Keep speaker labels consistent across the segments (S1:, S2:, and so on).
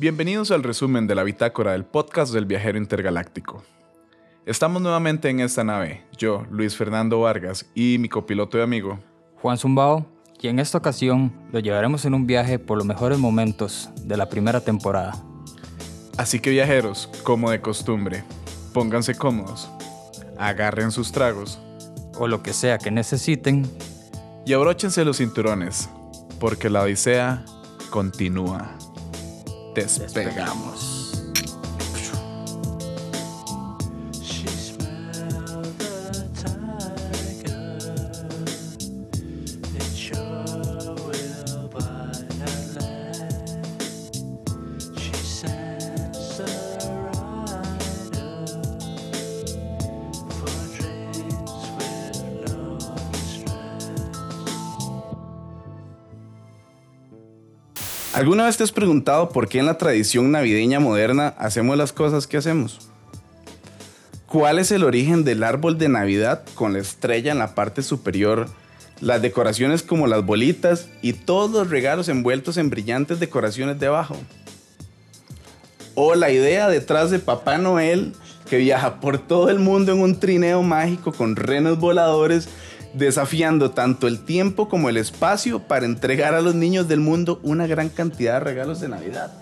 S1: Bienvenidos al resumen de la bitácora del podcast del viajero intergaláctico. Estamos nuevamente en esta nave, yo, Luis Fernando Vargas, y mi copiloto y amigo,
S2: Juan Zumbao, y en esta ocasión lo llevaremos en un viaje por los mejores momentos de la primera temporada.
S1: Así que viajeros, como de costumbre, pónganse cómodos, agarren sus tragos
S2: o lo que sea que necesiten
S1: y abróchense los cinturones, porque la odisea continúa. Despegamos. ¿Alguna vez te has preguntado por qué en la tradición navideña moderna hacemos las cosas que hacemos? ¿Cuál es el origen del árbol de Navidad con la estrella en la parte superior, las decoraciones como las bolitas y todos los regalos envueltos en brillantes decoraciones debajo? ¿O la idea detrás de Papá Noel que viaja por todo el mundo en un trineo mágico con renos voladores desafiando tanto el tiempo como el espacio para entregar a los niños del mundo una gran cantidad de regalos de Navidad.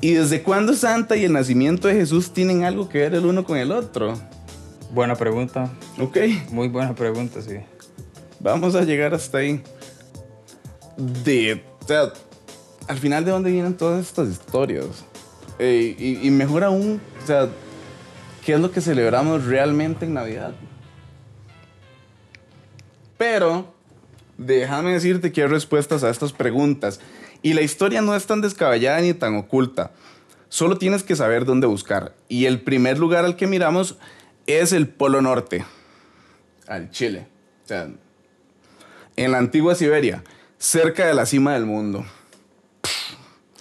S1: ¿Y desde cuándo Santa y el nacimiento de Jesús tienen algo que ver el uno con el otro?
S2: Buena pregunta.
S1: Ok.
S2: Muy buena pregunta, sí.
S1: Vamos a llegar hasta ahí. De, o sea, al final de dónde vienen todas estas historias. Eh, y, y mejor aún, o sea, ¿qué es lo que celebramos realmente en Navidad? Pero déjame decirte que hay respuestas a estas preguntas. Y la historia no es tan descabellada ni tan oculta. Solo tienes que saber dónde buscar. Y el primer lugar al que miramos es el Polo Norte, al Chile. O sea, en la antigua Siberia, cerca de la cima del mundo.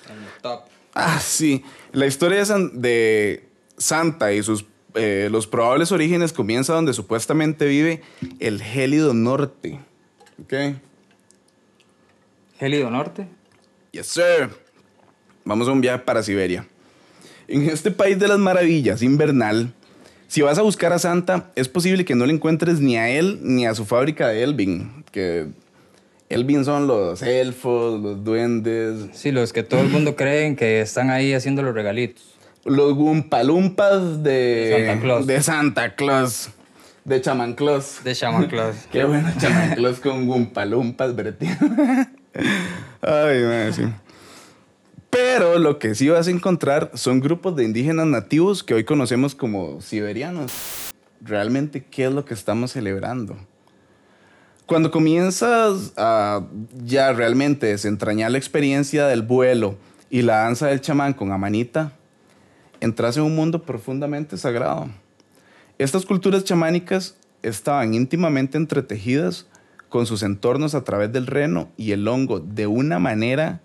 S2: En el top.
S1: Ah, sí. La historia de Santa y sus eh, los probables orígenes comienza donde supuestamente vive el gélido norte. ¿Ok?
S2: ¿Gélido norte?
S1: Yes, sir. Vamos a un viaje para Siberia. En este país de las maravillas invernal, si vas a buscar a Santa, es posible que no le encuentres ni a él ni a su fábrica de Elvin, que Elvin son los elfos, los duendes.
S2: Sí, los que todo el mundo cree que están ahí haciendo los regalitos
S1: los gumpalumpas de
S2: Santa Claus.
S1: De Santa Claus. De Chamanclos.
S2: De Chamanclos.
S1: Qué bueno, Chamanclos con gumpalumpas, Bertín. Ay, madre, sí. Pero lo que sí vas a encontrar son grupos de indígenas nativos que hoy conocemos como siberianos. Realmente, ¿qué es lo que estamos celebrando? Cuando comienzas a ya realmente desentrañar la experiencia del vuelo y la danza del chamán con Amanita, entras en un mundo profundamente sagrado. Estas culturas chamánicas estaban íntimamente entretejidas con sus entornos a través del reno y el hongo de una manera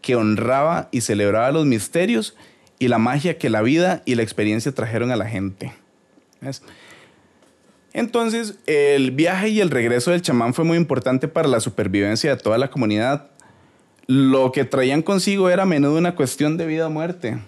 S1: que honraba y celebraba los misterios y la magia que la vida y la experiencia trajeron a la gente. Entonces, el viaje y el regreso del chamán fue muy importante para la supervivencia de toda la comunidad. Lo que traían consigo era a menudo una cuestión de vida o muerte.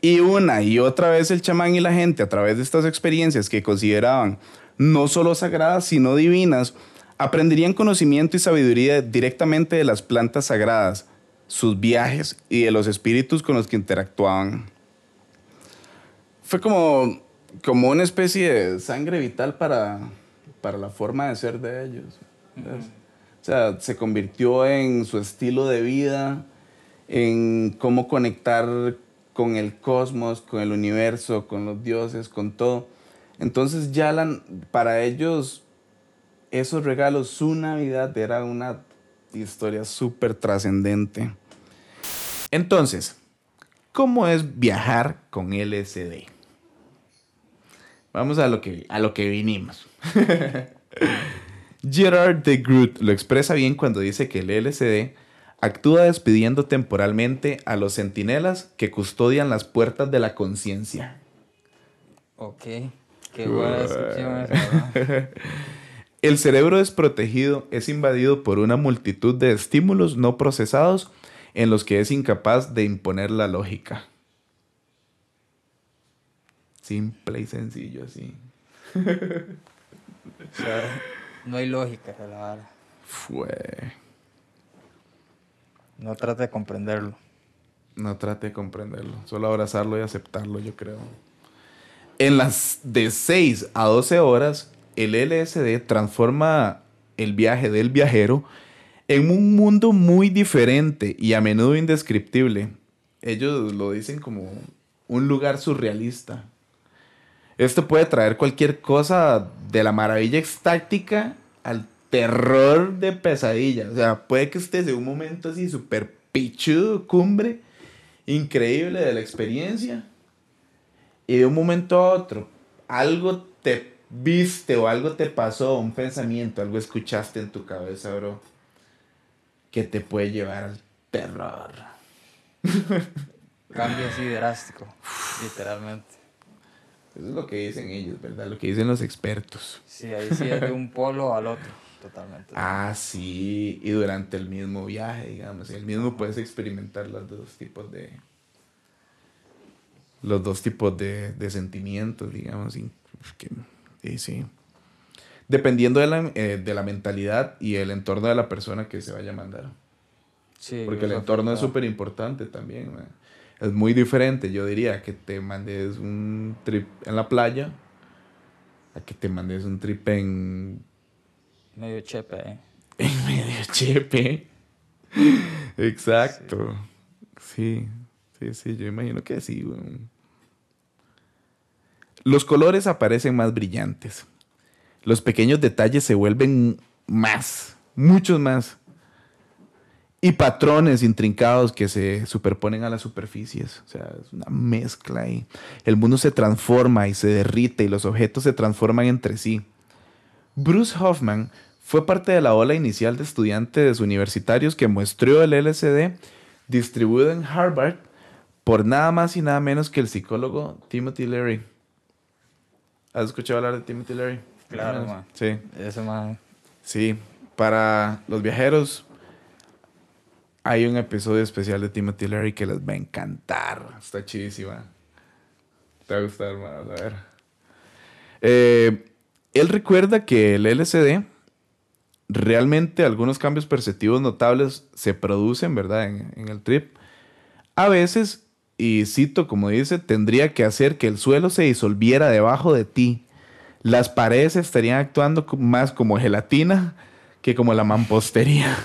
S1: Y una y otra vez el chamán y la gente, a través de estas experiencias que consideraban no solo sagradas, sino divinas, aprenderían conocimiento y sabiduría directamente de las plantas sagradas, sus viajes y de los espíritus con los que interactuaban. Fue como, como una especie de sangre vital para, para la forma de ser de ellos. O sea, se convirtió en su estilo de vida, en cómo conectar con el cosmos, con el universo, con los dioses, con todo. Entonces ya para ellos esos regalos, su Navidad era una historia súper trascendente. Entonces, ¿cómo es viajar con LSD? Vamos a lo que, a lo que vinimos. Gerard de Groot lo expresa bien cuando dice que el LSD actúa despidiendo temporalmente a los centinelas que custodian las puertas de la conciencia.
S2: Ok, qué buena descripción
S1: El cerebro desprotegido es invadido por una multitud de estímulos no procesados en los que es incapaz de imponer la lógica. Simple y sencillo así.
S2: no hay lógica la vara.
S1: Fue.
S2: No trate de comprenderlo.
S1: No trate de comprenderlo. Solo abrazarlo y aceptarlo, yo creo. En las de 6 a 12 horas, el LSD transforma el viaje del viajero en un mundo muy diferente y a menudo indescriptible. Ellos lo dicen como un lugar surrealista. Esto puede traer cualquier cosa de la maravilla estática al terror de pesadilla. O sea, puede que estés en un momento así súper pichudo, cumbre, increíble de la experiencia. Y de un momento a otro, algo te viste o algo te pasó, un pensamiento, algo escuchaste en tu cabeza, bro, que te puede llevar al terror.
S2: Cambio así drástico, literalmente.
S1: Eso es lo que dicen ellos, ¿verdad? Lo que dicen los expertos.
S2: Sí, ahí sí es de un polo al otro, totalmente.
S1: Ah, sí, y durante el mismo viaje, digamos, el mismo puedes experimentar los dos tipos de... Los dos tipos de, de sentimientos, digamos, y, que, sí. Dependiendo de la, eh, de la mentalidad y el entorno de la persona que se vaya a mandar. Sí, Porque el entorno es súper importante también. es muy diferente, yo diría, que te mandes un trip en la playa a que te mandes un trip en...
S2: Medio chepe, ¿eh?
S1: Medio chepe. Exacto. Sí. sí, sí, yo imagino que sí. Los colores aparecen más brillantes. Los pequeños detalles se vuelven más, muchos más y patrones intrincados que se superponen a las superficies. O sea, es una mezcla ahí. El mundo se transforma y se derrite y los objetos se transforman entre sí. Bruce Hoffman fue parte de la ola inicial de estudiantes universitarios que muestreó el LSD distribuido en Harvard por nada más y nada menos que el psicólogo Timothy Leary. ¿Has escuchado hablar de Timothy Leary?
S2: Claro, man.
S1: Sí.
S2: Ese man.
S1: Sí. Para los viajeros, hay un episodio especial de Timothy Leary que les va a encantar. Está chidísima. Te va a gustar, más. A ver. Eh, él recuerda que el LSD, realmente algunos cambios perceptivos notables se producen, ¿verdad? En, el trip. A veces, y cito como dice, tendría que hacer que el suelo se disolviera debajo de ti. Las paredes estarían actuando más como gelatina que como la mampostería.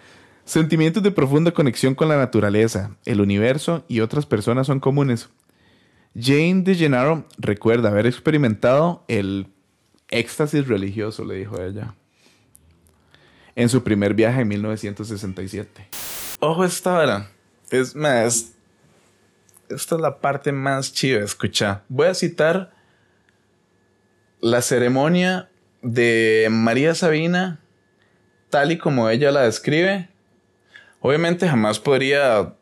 S1: Sentimientos de profunda conexión con la naturaleza, el universo y otras personas son comunes. Jane DeGenaro recuerda haber experimentado el éxtasis religioso, le dijo ella, en su primer viaje en 1967. Ojo esta hora. Es más, esta es la parte más chida, escucha. Voy a citar la ceremonia de María Sabina, tal y como ella la describe, Obviamente jamás podría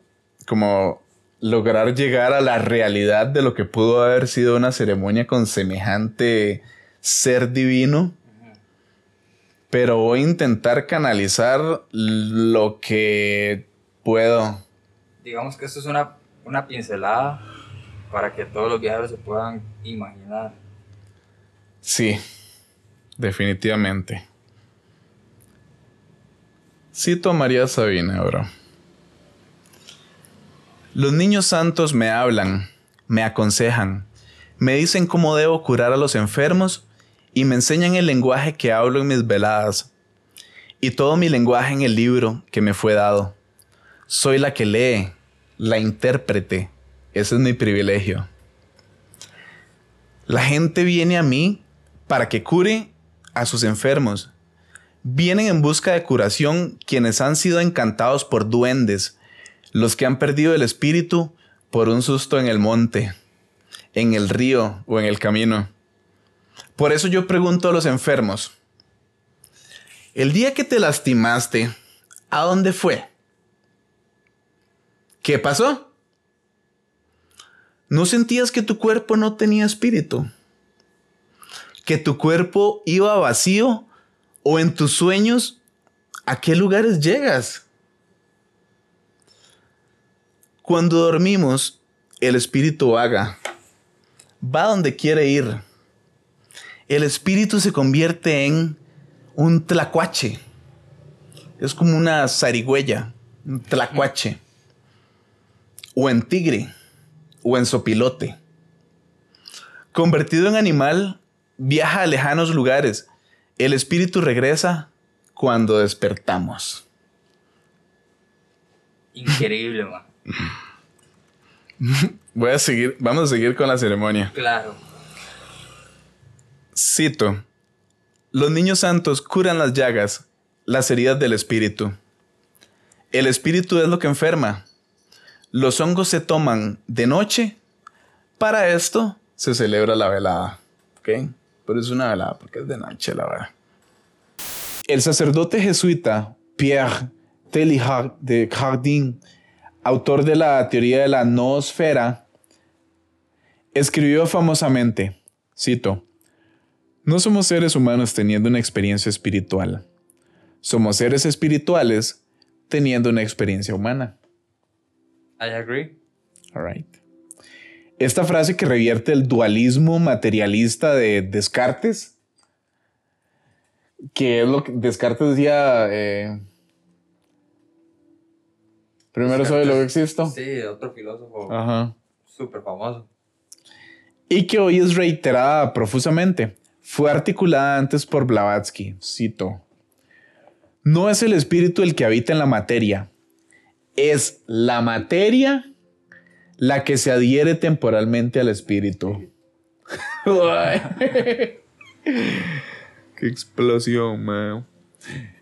S1: como lograr llegar a la realidad de lo que pudo haber sido una ceremonia con semejante ser divino. Pero voy a intentar canalizar lo que puedo.
S2: Digamos que esto es una, una pincelada para que todos los viajeros se puedan imaginar.
S1: Sí, definitivamente. Cito a María Sabina, bro. Los niños santos me hablan, me aconsejan, me dicen cómo debo curar a los enfermos y me enseñan el lenguaje que hablo en mis veladas y todo mi lenguaje en el libro que me fue dado. Soy la que lee, la intérprete. Ese es mi privilegio. La gente viene a mí para que cure a sus enfermos Vienen en busca de curación quienes han sido encantados por duendes, los que han perdido el espíritu por un susto en el monte, en el río o en el camino. Por eso yo pregunto a los enfermos, el día que te lastimaste, ¿a dónde fue? ¿Qué pasó? ¿No sentías que tu cuerpo no tenía espíritu? ¿Que tu cuerpo iba vacío o en tus sueños, ¿a qué lugares llegas? Cuando dormimos, el espíritu vaga. Va donde quiere ir. El espíritu se convierte en un tlacuache. Es como una zarigüeya, un tlacuache. O en tigre, o en sopilote. Convertido en animal, viaja a lejanos lugares. El espíritu regresa cuando despertamos.
S2: Increíble, man.
S1: Voy a seguir, vamos a seguir con la ceremonia.
S2: Claro.
S1: Cito. Los niños santos curan las llagas, las heridas del espíritu. El espíritu es lo que enferma. Los hongos se toman de noche. Para esto se celebra la velada. ¿Ok? Pero es una velada porque es de noche la verdad. El sacerdote jesuita Pierre Teilhard de Cardin, autor de la teoría de la noosfera, escribió famosamente, cito, no somos seres humanos teniendo una experiencia espiritual. Somos seres espirituales teniendo una experiencia humana.
S2: I agree.
S1: All right. Esta frase que revierte el dualismo materialista de Descartes, que es lo que Descartes decía, eh, primero soy lo que existo.
S2: Sí, otro filósofo
S1: Ajá.
S2: súper famoso.
S1: y que hoy es reiterada profusamente. Fue articulada antes por Blavatsky, cito. No es el espíritu el que habita en la materia, es la materia la que se adhiere temporalmente al espíritu. Qué explosión, man.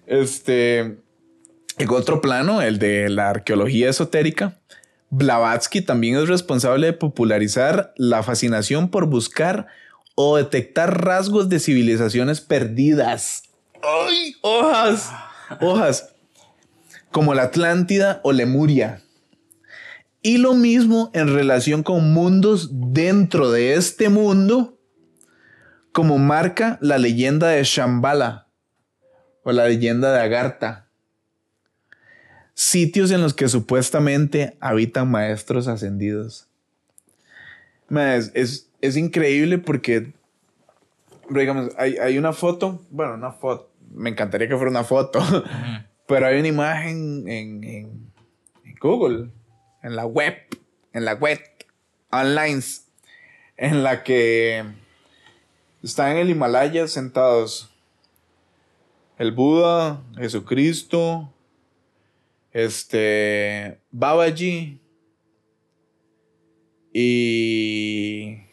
S1: Este, en otro plano, el de la arqueología esotérica, Blavatsky también es responsable de popularizar la fascinación por buscar o detectar rasgos de civilizaciones perdidas. ¡Ay! ¡Hojas! Hojas. Como la Atlántida o Lemuria. Y lo mismo en relación con mundos dentro de este mundo, como marca la leyenda de Shambhala o la leyenda de Agartha. Sitios en los que supuestamente habitan maestros ascendidos. Es, es, es increíble porque, digamos, hay, hay una foto, bueno, una foto, me encantaría que fuera una foto, pero hay una imagen en, en, en Google, en la web, en la web, online, en la que están en el Himalaya sentados el Buda, Jesucristo, este, Babaji y...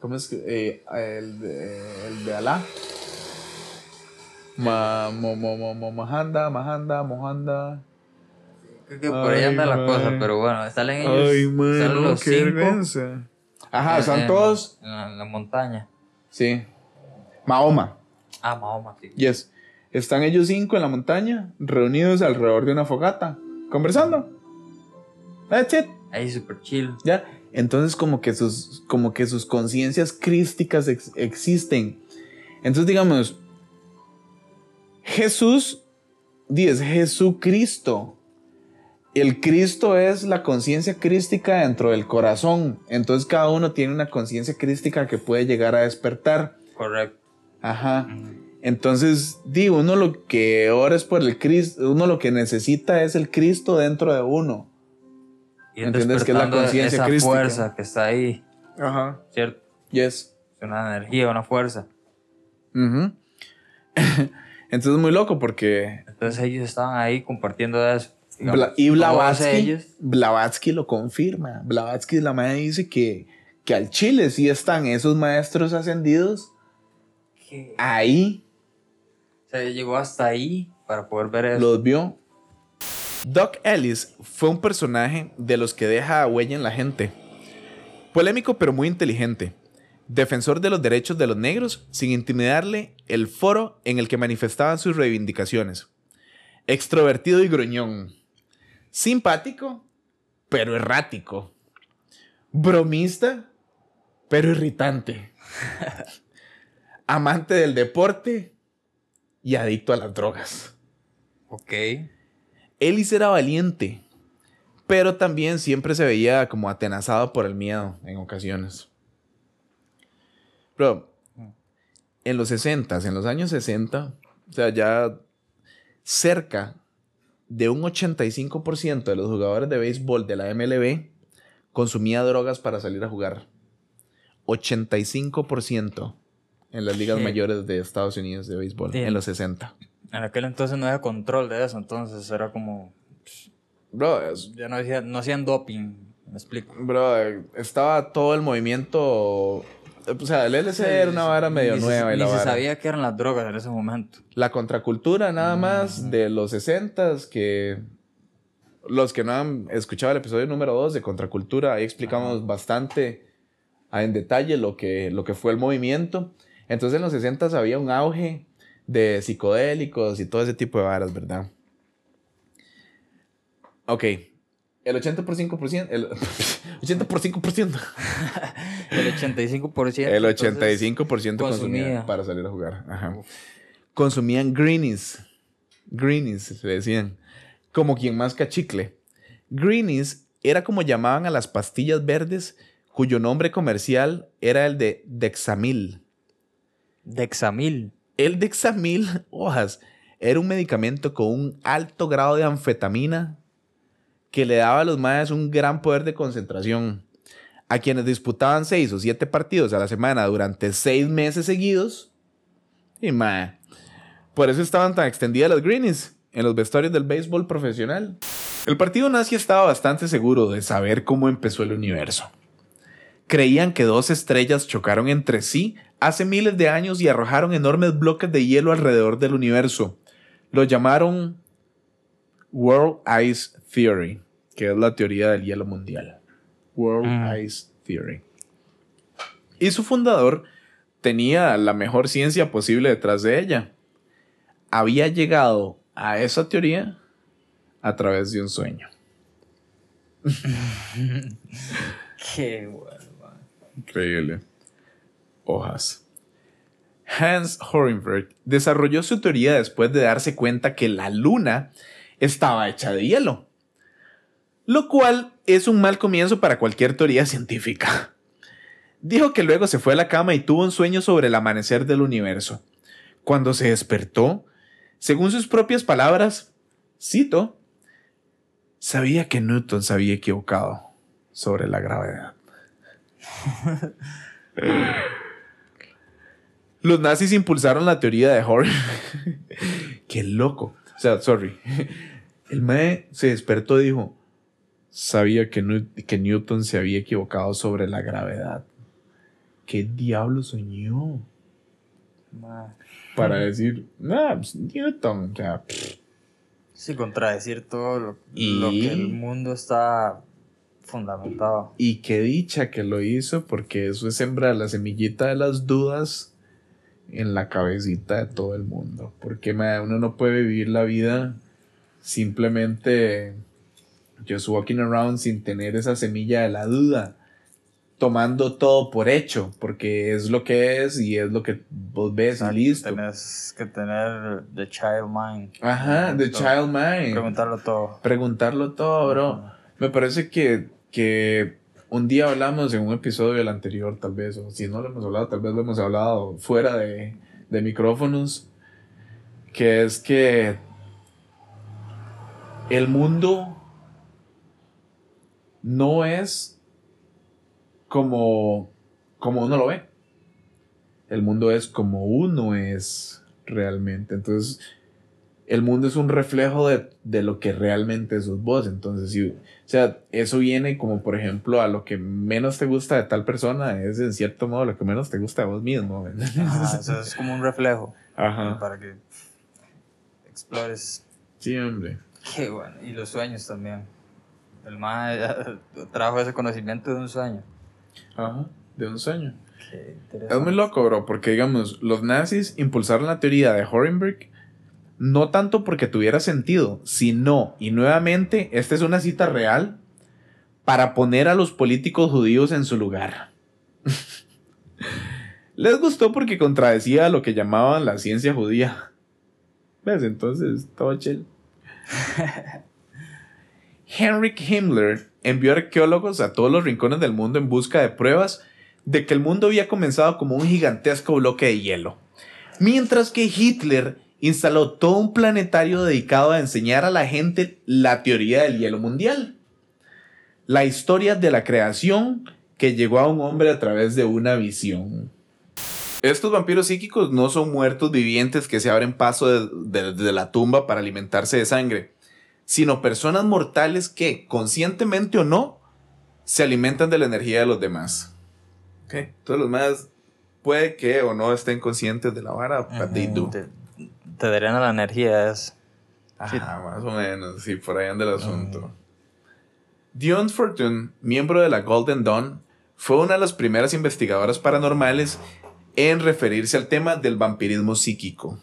S1: ¿Cómo es que? eh, el, de, el de Alá. Ma, mo, mo, mo, mo- Mahanda, Mahanda, Mohanda.
S2: Creo que por ahí anda la
S1: man.
S2: cosa, pero bueno, salen ellos.
S1: Ay,
S2: salen
S1: mano,
S2: los
S1: qué
S2: cinco
S1: vergüenza. Ajá, están todos.
S2: En la, en la montaña.
S1: Sí. Mahoma.
S2: Ah, Mahoma, sí.
S1: Yes. Están ellos cinco en la montaña, reunidos alrededor de una fogata, conversando. That's it.
S2: Ahí súper chill.
S1: ¿Ya? Entonces como que sus, como que sus conciencias crísticas ex- existen. Entonces digamos, Jesús, es Jesucristo. El Cristo es la conciencia crística dentro del corazón. Entonces cada uno tiene una conciencia crística que puede llegar a despertar.
S2: Correcto.
S1: Ajá. Entonces, digo, uno lo que ora es por el Cristo, uno lo que necesita es el Cristo dentro de uno.
S2: Y
S1: ¿Entiendes que es la conciencia crística?
S2: fuerza que está ahí,
S1: Ajá.
S2: ¿cierto?
S1: Yes.
S2: Es una energía, una fuerza.
S1: Ujú. Entonces muy loco porque
S2: Entonces ellos estaban ahí compartiendo eso. digamos.
S1: Bla- y Blavatsky. Blavatsky lo confirma. Blavatsky la madre dice que, que al Chile sí están esos maestros ascendidos
S2: que-
S1: ahí,
S2: O sea, llegó hasta ahí para poder ver eso.
S1: los vio. Doc Ellis fue un personaje de los que deja huella en la gente. Polémico pero muy inteligente. Defensor de los derechos de los negros sin intimidarle el foro en el que manifestaban sus reivindicaciones. Extrovertido y gruñón. Simpático pero errático. Bromista pero irritante. Amante del deporte y adicto a las drogas.
S2: Ok.
S1: Ellis era valiente, pero también siempre se veía como atenazado por el miedo en ocasiones. Pero en los 60, en los años 60, o sea, ya cerca de un 85% de los jugadores de béisbol de la MLB consumía drogas para salir a jugar. 85% en las ligas mayores de Estados Unidos de béisbol en los 60.
S2: En aquel entonces no había control de eso, entonces era como...
S1: Bro,
S2: ya no, no hacían doping, me explico.
S1: Bro, estaba todo el movimiento o sea, el LSD era una vara medio nueva.
S2: y se sabía que eran las drogas en ese momento.
S1: La contracultura nada más de los 60 que los que no han escuchado el episodio número 2 de Contracultura, ahí explicamos bastante en detalle lo que, lo que fue el movimiento. Entonces en los 60 había un auge de psicodélicos y todo ese tipo de varas, ¿verdad? Ok, el 80 por 5%, el 80 por 5%.
S2: el 85%.
S1: El 85% consumía, para salir a jugar. Consumían greenies. Greenies, se decían. Como quien más chicle. Greenies era como llamaban a las pastillas verdes cuyo nombre comercial era el de Dexamil.
S2: Dexamil.
S1: El Dexamil, hojas, era un medicamento con un alto grado de anfetamina que le daba a los mayas un gran poder de concentración. A quienes disputaban seis o siete partidos a la semana durante seis meses seguidos. Y mae. Por eso estaban tan extendidas las greenies en los vestuarios del béisbol profesional. El partido nazi estaba bastante seguro de saber cómo empezó el universo. Creían que dos estrellas chocaron entre sí hace miles de años y arrojaron enormes bloques de hielo alrededor del universo. Lo llamaron World Ice Theory, que es la teoría del hielo mundial. World mm. Ice Theory. Y su fundador tenía la mejor ciencia posible detrás de ella. Había llegado a esa teoría a través de un sueño.
S2: Qué bueno.
S1: Increíble. Hojas. Hans Horenberg desarrolló su teoría después de darse cuenta que la luna estaba hecha de hielo. Lo cual es un mal comienzo para cualquier teoría científica. Dijo que luego se fue a la cama y tuvo un sueño sobre el amanecer del universo. Cuando se despertó, según sus propias palabras, cito, sabía que Newton se había equivocado sobre la gravedad. Los nazis impulsaron la teoría de Horn. Qué loco. O sea, sorry. El mae se despertó y dijo, sabía que, que Newton se había equivocado sobre la gravedad. ¿Qué diablo soñó? Para decir, nah, pues, Newton, o sea...
S2: Sí, contradecir todo lo, lo, que el mundo está fundamentado.
S1: Y qué dicha que lo hizo, porque eso es sembrar la semillita de las dudas en la cabecita de todo el mundo. Porque uno no puede vivir la vida simplemente just walking around sin tener esa semilla de la duda, tomando todo por hecho, porque es lo que es y es lo que vos ves y listo.
S2: Tienes que tener the child mind.
S1: Ajá, the child mind.
S2: Preguntarlo todo.
S1: Preguntarlo todo, bro. Me parece que, que un día hablamos en un episodio del anterior, tal vez, o si no lo hemos hablado, tal vez lo hemos hablado fuera de, de micrófonos, que es que el mundo no es como, como uno lo ve. El mundo es como uno es realmente. Entonces, el mundo es un reflejo de, de lo que realmente sos vos. Entonces, si, o sea, eso viene como, por ejemplo, a lo que menos te gusta de tal persona, es en cierto modo lo que menos te gusta de vos mismo.
S2: eso es como un reflejo.
S1: Ajá.
S2: Para que explores.
S1: Sí, hombre.
S2: Qué bueno. Y los sueños también. El más trajo ese conocimiento de un sueño.
S1: Ajá, de un sueño. Es muy loco, bro, porque digamos, los nazis impulsaron la teoría de Horenberg no tanto porque tuviera sentido, sino, y nuevamente, esta es una cita real, para poner a los políticos judíos en su lugar. Les gustó porque contradecía lo que llamaban la ciencia judía. ¿Ves? Entonces, todo chill. Heinrich Himmler envió arqueólogos a todos los rincones del mundo en busca de pruebas de que el mundo había comenzado como un gigantesco bloque de hielo. Mientras que Hitler instaló todo un planetario dedicado a enseñar a la gente la teoría del hielo mundial. La historia de la creación que llegó a un hombre a través de una visión. Estos vampiros psíquicos no son muertos vivientes que se abren paso desde la tumba para alimentarse de sangre, sino personas mortales que, conscientemente o no, se alimentan de la energía de los demás. Todos los demás puede que o no estén conscientes de la vara,
S2: te drena la energía, es.
S1: Ajá, más o menos, sí, por ahí anda el asunto. Dion Fortune, miembro de la Golden Dawn, fue una de las primeras investigadoras paranormales en referirse al tema del vampirismo psíquico.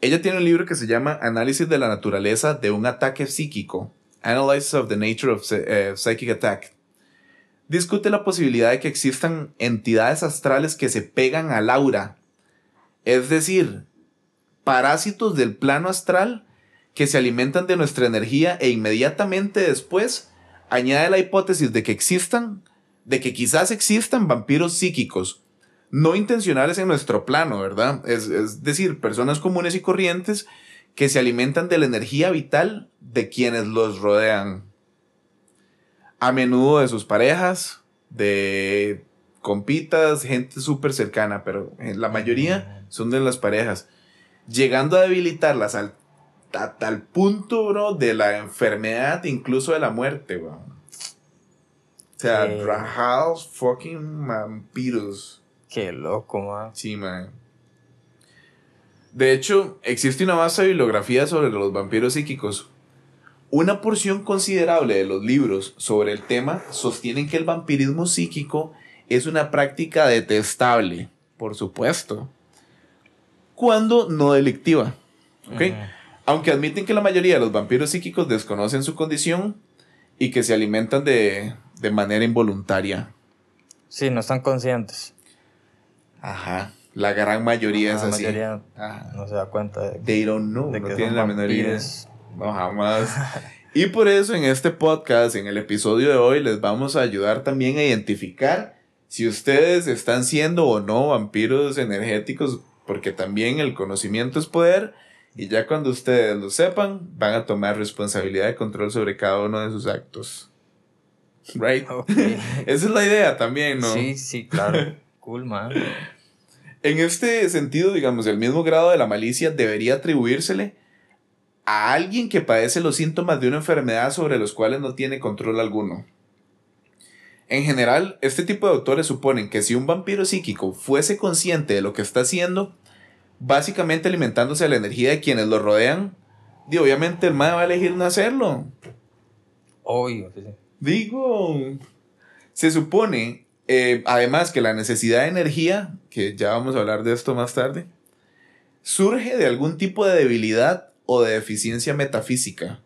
S1: Ella tiene un libro que se llama Análisis de la naturaleza de un ataque psíquico, Analysis of the Nature of eh, Psychic Attack. Discute la posibilidad de que existan entidades astrales que se pegan al aura, es decir, parásitos del plano astral que se alimentan de nuestra energía e inmediatamente después añade la hipótesis de que existan, de que quizás existan vampiros psíquicos, no intencionales en nuestro plano, ¿verdad? Es, decir, personas comunes y corrientes que se alimentan de la energía vital de quienes los rodean. A menudo de sus parejas, de compitas, gente súper cercana, pero la mayoría son de las parejas, llegando a debilitarlas al a tal punto, bro, de la enfermedad, incluso de la muerte, bro. O sea, Rahal fucking vampiros.
S2: Qué loco, man.
S1: Sí, man. De hecho, existe una vasta bibliografía sobre los vampiros psíquicos. Una porción considerable de los libros sobre el tema sostienen que el vampirismo psíquico es una práctica detestable, por supuesto, cuando no delictiva. ¿Ok? Aunque admiten que la mayoría de los vampiros psíquicos desconocen su condición y que se alimentan de, manera involuntaria.
S2: Sí, no están conscientes.
S1: Ajá. La gran mayoría es así.
S2: Mayoría no se da cuenta de
S1: que, They don't know, no tienen la menor idea. No, jamás. y por eso en este podcast, en el episodio de hoy, les vamos a ayudar también a identificar si ustedes están siendo o no vampiros energéticos, porque también el conocimiento es poder y ya cuando ustedes lo sepan, van a tomar responsabilidad de control sobre cada uno de sus actos. Right? Esa es la idea también, ¿no?
S2: Sí, sí, claro. cool, man.
S1: En este sentido, digamos, el mismo grado de la malicia debería atribuírsele a alguien que padece los síntomas de una enfermedad sobre los cuales no tiene control alguno. En general, este tipo de autores suponen que si un vampiro psíquico fuese consciente de lo que está haciendo, básicamente alimentándose de la energía de quienes lo rodean, y obviamente el mae va a elegir no hacerlo.
S2: Obvio,
S1: Digo, se supone, eh, además, que la necesidad de energía, que ya vamos a hablar de esto más tarde, surge de algún tipo de debilidad o de deficiencia metafísica,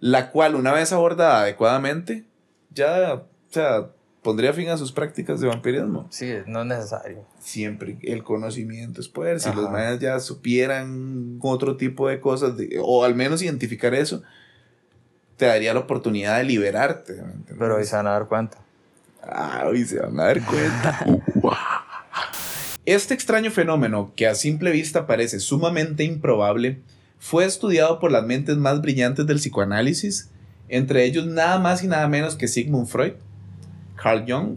S1: la cual, una vez abordada adecuadamente, ya, o sea, pondría fin a sus prácticas de vampirismo.
S2: Sí, no es necesario.
S1: Siempre el conocimiento es poder. Si los mayas ya supieran otro tipo de cosas, o al menos identificar eso, te daría la oportunidad de liberarte.
S2: Pero hoy se van a dar cuenta.
S1: Ah, hoy se van a dar cuenta. este extraño fenómeno, que a simple vista parece sumamente improbable, fue estudiado por las mentes más brillantes del psicoanálisis, entre ellos nada más y nada menos que Sigmund Freud Carl Jung,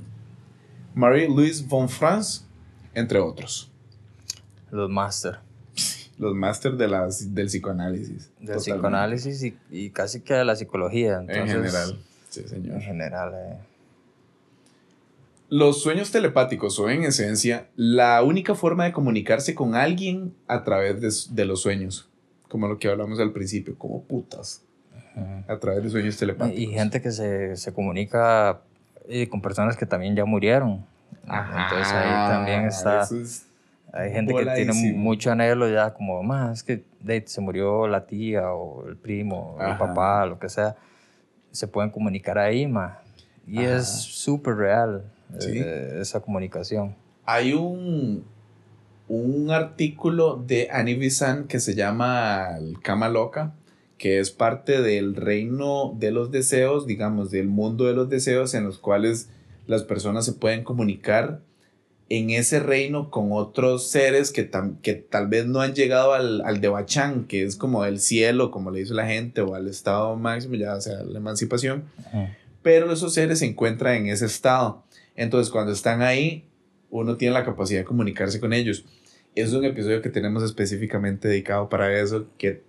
S1: Marie-Louise von Franz, entre otros.
S2: Los máster.
S1: Los máster de del psicoanálisis.
S2: Del psicoanálisis y, casi que de la psicología.
S1: en general, sí, señor.
S2: En general. Eh.
S1: Los sueños telepáticos son en esencia la única forma de comunicarse con alguien a través de, de los sueños. Como lo que hablamos al principio, como putas. A través de sueños telepáticos.
S2: Y gente que se, se comunica y con personas que también ya murieron. Entonces ahí también está. hay gente que tiene mucho anhelo ya, como, más es que se murió la tía o el primo, o el papá, lo que sea. Se pueden comunicar ahí, más. Y es súper real eh, esa comunicación.
S1: Hay un, un artículo de Annie Bizan que se llama El Cama Loca, que es parte del reino de los deseos, digamos, del mundo de los deseos en los cuales las personas se pueden comunicar en ese reino con otros seres que, que tal vez no han llegado al, al Bachán, que es como el cielo, como le dice la gente, o al estado máximo, ya sea la emancipación. Pero esos seres se encuentran en ese estado. Entonces, cuando están ahí, uno tiene la capacidad de comunicarse con ellos. Es un episodio que tenemos específicamente dedicado para eso, que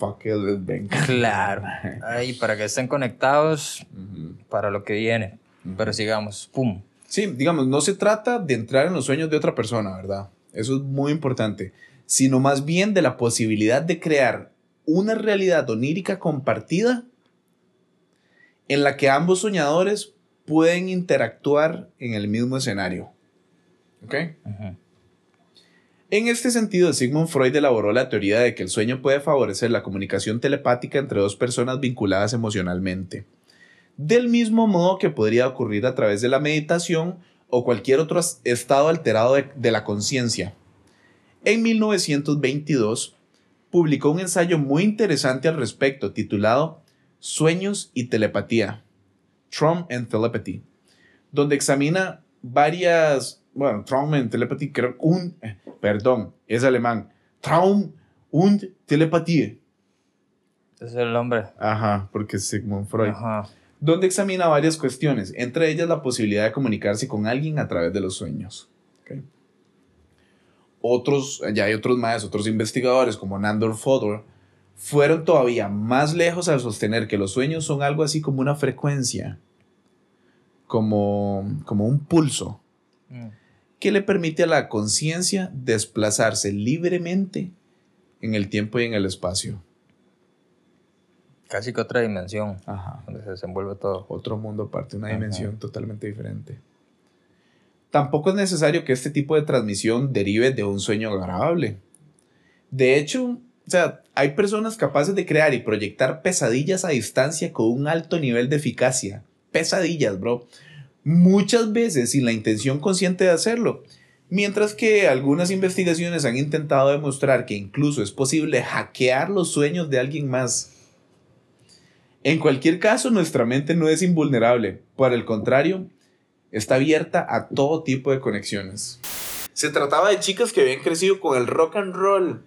S1: fuck it, venga.
S2: Claro. Ahí, para que estén conectados para lo que viene. Pero sigamos, pum.
S1: Sí, digamos, no se trata de entrar en los sueños de otra persona, ¿verdad? Eso es muy importante, sino más bien de la posibilidad de crear una realidad onírica compartida en la que ambos soñadores pueden interactuar en el mismo escenario. ¿Ok? En este sentido, Sigmund Freud elaboró la teoría de que el sueño puede favorecer la comunicación telepática entre dos personas vinculadas emocionalmente del mismo modo que podría ocurrir a través de la meditación o cualquier otro estado alterado de, la conciencia. En 1922 publicó un ensayo muy interesante al respecto titulado Sueños y Telepatía, Traum and Telepathy, donde examina varias, bueno, Traum and Telepathy, creo, un, eh, perdón, es alemán, Traum und Telepathie.
S2: Es el nombre.
S1: Ajá, porque es Sigmund Freud. Ajá donde examina varias cuestiones, entre ellas la posibilidad de comunicarse con alguien a través de los sueños. Otros, ya hay otros más, otros investigadores como Nandor Fodor, fueron todavía más lejos al sostener que los sueños son algo así como una frecuencia, como, como un pulso, mm. Que le permite a la conciencia desplazarse libremente en el tiempo y en el espacio.
S2: Casi que otra dimensión. Donde se desenvuelve todo.
S1: Otro mundo aparte, una dimensión totalmente diferente. Tampoco es necesario que este tipo de transmisión derive de un sueño agradable. De hecho, o sea, hay personas capaces de crear y proyectar pesadillas a distancia con un alto nivel de eficacia. Pesadillas, bro. Muchas veces sin la intención consciente de hacerlo. Mientras que algunas investigaciones han intentado demostrar que incluso es posible hackear los sueños de alguien más. En cualquier caso, nuestra mente no es invulnerable. Por el contrario, está abierta a todo tipo de conexiones. Se trataba de chicas que habían crecido con el rock and roll,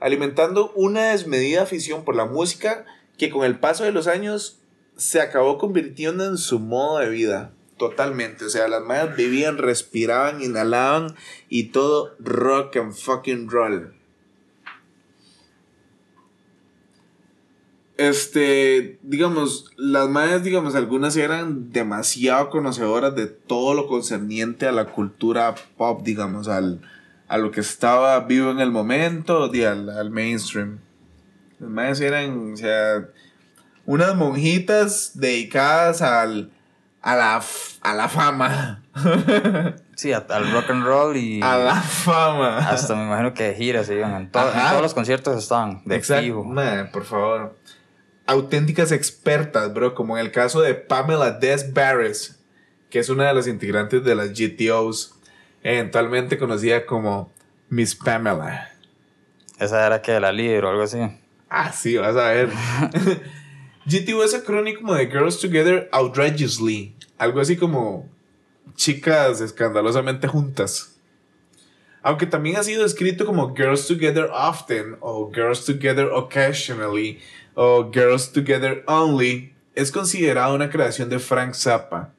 S1: alimentando una desmedida afición por la música que con el paso de los años se acabó convirtiendo en su modo de vida. Totalmente. O sea, las madres vivían, respiraban, inhalaban y todo rock and fucking roll. Este, digamos, las madres, digamos, algunas eran demasiado conocedoras de todo lo concerniente a la cultura pop, digamos, al, a lo que estaba vivo en el momento, y al, al mainstream. Las madres eran, o sea, unas monjitas dedicadas al, a, la, a la fama.
S2: Sí, al rock and roll y.
S1: A la fama.
S2: Hasta me imagino que giras se iban. En, todos los conciertos estaban de
S1: Exacto. por favor auténticas expertas, bro, como en el caso de Pamela Des Barris, que es una de las integrantes de las GTOs, eventualmente conocida como Miss Pamela.
S2: Esa era que la líder o algo así.
S1: Ah, sí, vas a ver. GTO es acrónimo de Girls Together Outrageously, algo así como chicas escandalosamente juntas. Aunque también ha sido escrito como Girls Together Often o Girls Together Occasionally o Girls Together Only es considerada una creación de Frank Zappa.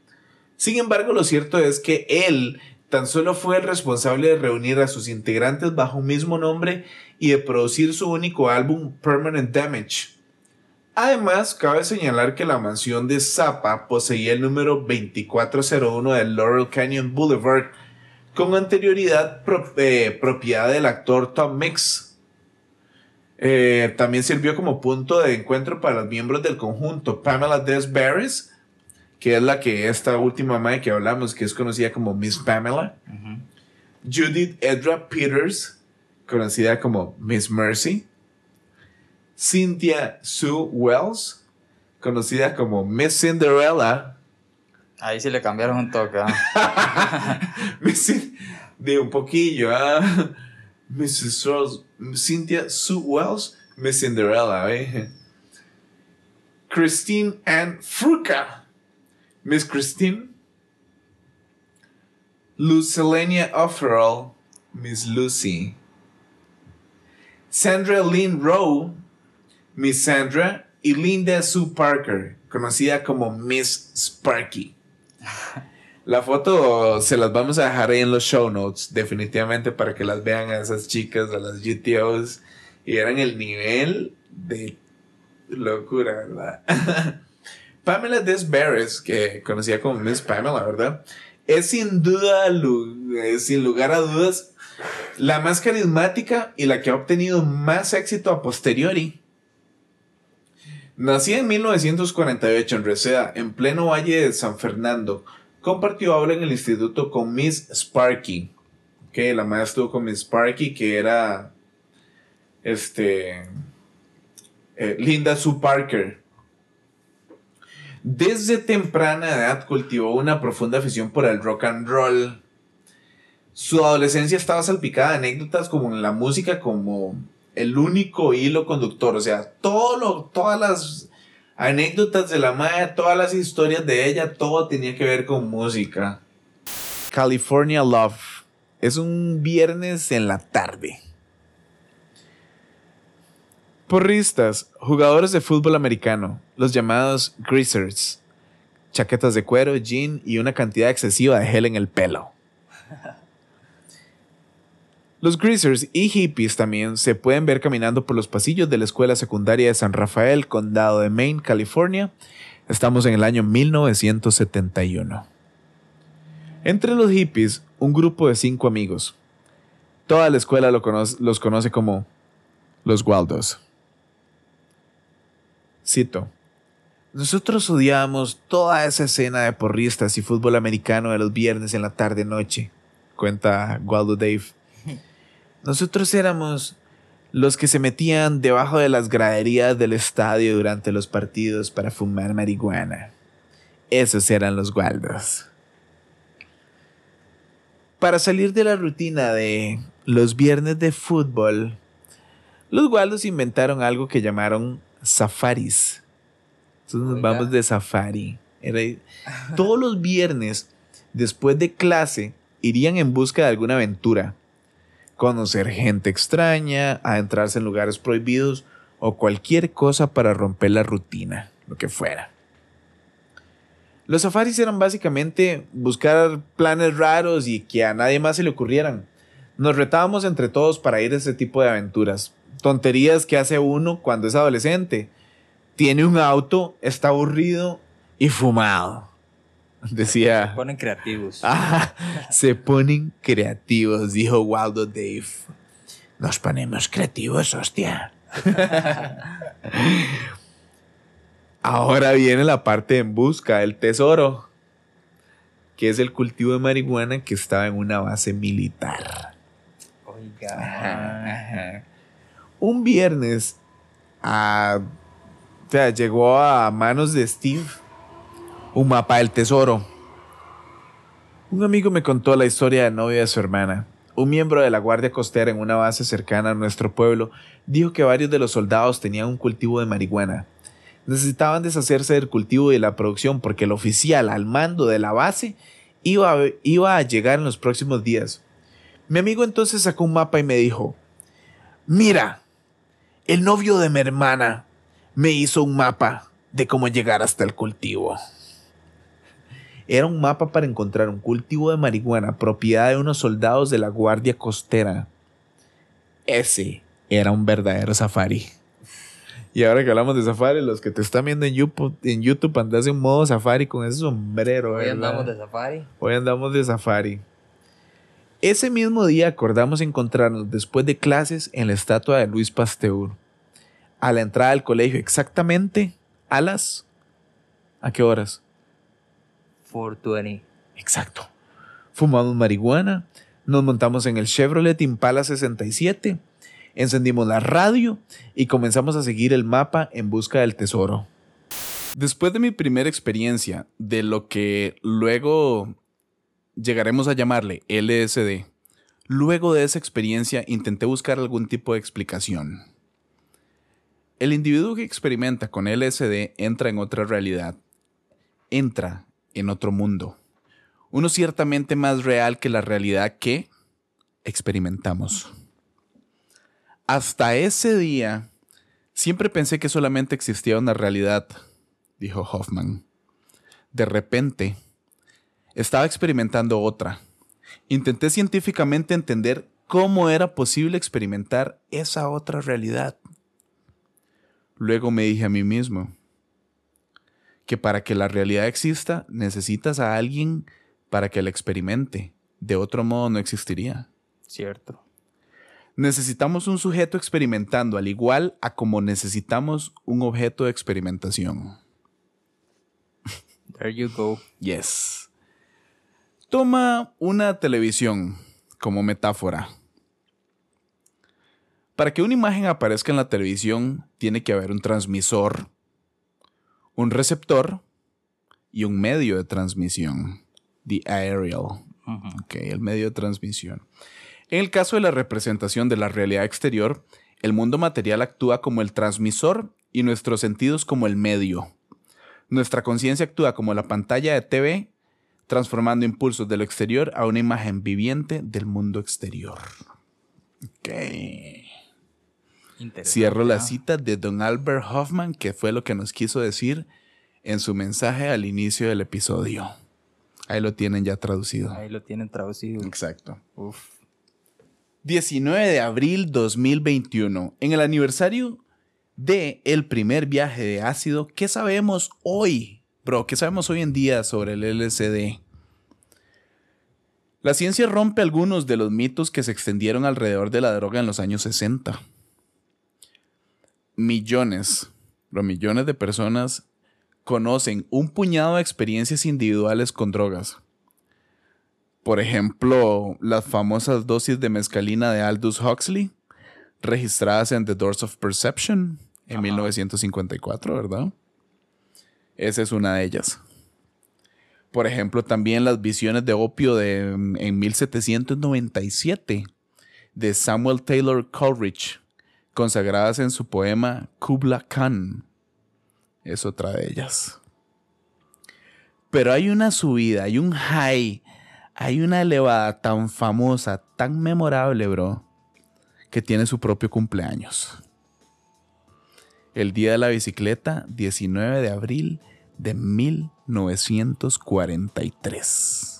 S1: Sin embargo, lo cierto es que él tan solo fue el responsable de reunir a sus integrantes bajo un mismo nombre y de producir su único álbum Permanent Damage. Además, cabe señalar que la mansión de Zappa poseía el número 2401 del Laurel Canyon Boulevard, con anterioridad eh, propiedad del actor Tom Mix, eh, también sirvió como punto de encuentro para los miembros del conjunto. Pamela Des Barris, que es la que esta última madre que hablamos, que es conocida como Miss Pamela. Judith Edra Peters, conocida como Miss Mercy. Cynthia Sue Wells, conocida como Miss Cinderella.
S2: Ahí sí le cambiaron un toque. ¿ah?
S1: de un poquillo. ¿ah? Mrs. Cynthia Sue Wells, Miss Cinderella, ¿eh? Christine Ann Fruca. Miss Christine. Lucelenia Offerall. Miss Lucy. Sandra Lynn Rowe. Miss Sandra. Y Linda Sue Parker, conocida como Miss Sparky. La foto se las vamos a dejar ahí en los show notes, definitivamente para que las vean a esas chicas, a las GTOs, y eran el nivel de locura, ¿verdad? Pamela Desbarres, que conocía como Miss Pamela, ¿verdad? Es sin duda, sin lugar a dudas, la más carismática y la que ha obtenido más éxito a posteriori. Nacida en 1948 en Reseda, en pleno valle de San Fernando, compartió aula en el instituto con Miss Sparky. Que la madre estuvo con Miss Sparky, que era este eh, Linda Sue Parker. Desde temprana edad cultivó una profunda afición por el rock and roll. Su adolescencia estaba salpicada de anécdotas como en la música como el único hilo conductor. O sea, todo lo, todas las anécdotas de la madre, todas las historias de ella, todo tenía que ver con música. California Love. Es un viernes en la tarde. Porristas, jugadores de fútbol americano, los llamados greasers, chaquetas de cuero, jean y una cantidad excesiva de gel en el pelo. Los greasers y hippies también se pueden ver caminando por los pasillos de la escuela secundaria de San Rafael, condado de Maine, California. Estamos en el año 1971. Entre los hippies, un grupo de cinco amigos. Toda la escuela los conoce como los Waldos. Cito. Nosotros odiábamos toda esa escena de porristas y fútbol americano de los viernes en la tarde-noche, cuenta Waldo Dave. Nosotros éramos los que se metían debajo de las graderías del estadio durante los partidos para fumar marihuana. Esos eran los Waldos. Para salir de la rutina de los viernes de fútbol, los Waldos inventaron algo que llamaron safaris. Entonces nos vamos de safari. todos los viernes, después de clase, irían en busca de alguna aventura conocer gente extraña, adentrarse en lugares prohibidos o cualquier cosa para romper la rutina, lo que fuera. Los safaris eran básicamente buscar planes raros y que a nadie más se le ocurrieran. Nos retábamos entre todos para ir a ese tipo de aventuras. Tonterías que hace uno cuando es adolescente. Tiene un auto, está aburrido y fumado. Decía.
S2: Se ponen creativos.
S1: se ponen creativos, dijo Waldo Dave. Nos ponemos creativos, hostia. Ahora viene la parte en busca del tesoro, que es el cultivo de marihuana que estaba en una base militar. Oiga. Un viernes, a, llegó a manos de Steve un mapa del tesoro. Un amigo me contó la historia de novia de su hermana. Un miembro de la Guardia Costera en una base cercana a nuestro pueblo dijo que varios de los soldados tenían un cultivo de marihuana. Necesitaban deshacerse del cultivo y de la producción porque el oficial al mando de la base iba a, iba a llegar en los próximos días. Mi amigo entonces sacó un mapa y me dijo, mira, el novio de mi hermana me hizo un mapa de cómo llegar hasta el cultivo. Era un mapa para encontrar un cultivo de marihuana propiedad de unos soldados de la Guardia Costera. Ese era un verdadero safari. Y ahora que hablamos de safari, los que te están viendo en YouTube, en YouTube andas en modo safari con ese sombrero.
S2: Hoy andamos de safari.
S1: Hoy andamos de safari. Ese mismo día acordamos encontrarnos después de clases en la estatua de Luis Pasteur. A la entrada del colegio, exactamente a las... ¿A qué horas?
S2: 420.
S1: Exacto. Fumamos marihuana, nos montamos en el Chevrolet Impala 67, encendimos la radio y comenzamos a seguir el mapa en busca del tesoro. Después de mi primera experiencia de lo que luego llegaremos a llamarle LSD, luego de esa experiencia intenté buscar algún tipo de explicación. El individuo que experimenta con LSD entra en otra realidad, entra en otro mundo, uno ciertamente más real que la realidad que experimentamos. Hasta ese día, siempre pensé que solamente existía una realidad, dijo Hoffman. De repente, estaba experimentando otra. Intenté científicamente entender cómo era posible experimentar esa otra realidad. Luego me dije a mí mismo que para que la realidad exista necesitas a alguien para que la experimente. De otro modo no existiría.
S2: Cierto.
S1: Necesitamos un sujeto experimentando al igual a como necesitamos un objeto de experimentación.
S2: There you go.
S1: Yes. Toma una televisión como metáfora. Para que una imagen aparezca en la televisión, tiene que haber un transmisor, un receptor y un medio de transmisión. The aerial. el medio de transmisión. En el caso de la representación de la realidad exterior, el mundo material actúa como el transmisor y nuestros sentidos como el medio. Nuestra conciencia actúa como la pantalla de TV, transformando impulsos de lo exterior a una imagen viviente del mundo exterior. Ok. Cierro la cita de Don Albert Hoffman, que fue lo que nos quiso decir en su mensaje al inicio del episodio. Ahí lo tienen ya traducido.
S2: Ahí lo tienen traducido.
S1: Exacto. Uf. 19 de abril 2021. En el aniversario de el primer viaje de ácido, ¿qué sabemos hoy? Bro, ¿qué sabemos hoy en día sobre el LSD? La ciencia rompe algunos de los mitos que se extendieron alrededor de la droga en los años 60. Millones, bro, millones de personas conocen un puñado de experiencias individuales con drogas. Por ejemplo, las famosas dosis de mescalina de Aldous Huxley, registradas en The Doors of Perception en 1954, ¿verdad? Esa es una de ellas. Por ejemplo, también las visiones de opio de, en 1797 de Samuel Taylor Coleridge, consagradas en su poema Kubla Khan es otra de ellas. Pero hay una subida, hay un high, hay una elevada tan famosa, tan memorable, bro, que tiene su propio cumpleaños. El día de la bicicleta, 19 de abril de 1943.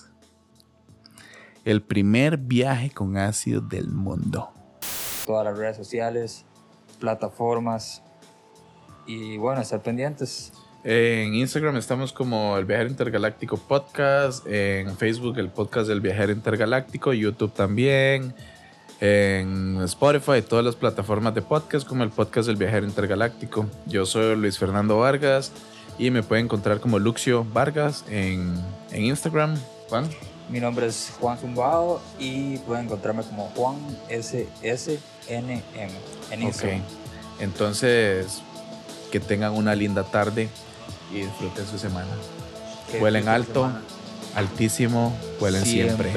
S1: El primer viaje con ácido del mundo.
S2: Todas las redes sociales, plataformas, y bueno, estar pendientes.
S3: En Instagram estamos como el Viajero Intergaláctico Podcast, en Facebook el podcast del Viajero Intergaláctico, YouTube también, en Spotify todas las plataformas de podcast como el podcast del Viajero Intergaláctico. Yo soy Luis Fernando Vargas y me pueden encontrar como Luxio Vargas en, en Instagram. Juan.
S2: Mi nombre es Juan Zumbao y pueden encontrarme como Juan SSNM en Instagram.
S3: Entonces, que tengan una linda tarde y disfruten su semana. Vuelen alto, altísimo, vuelen siempre.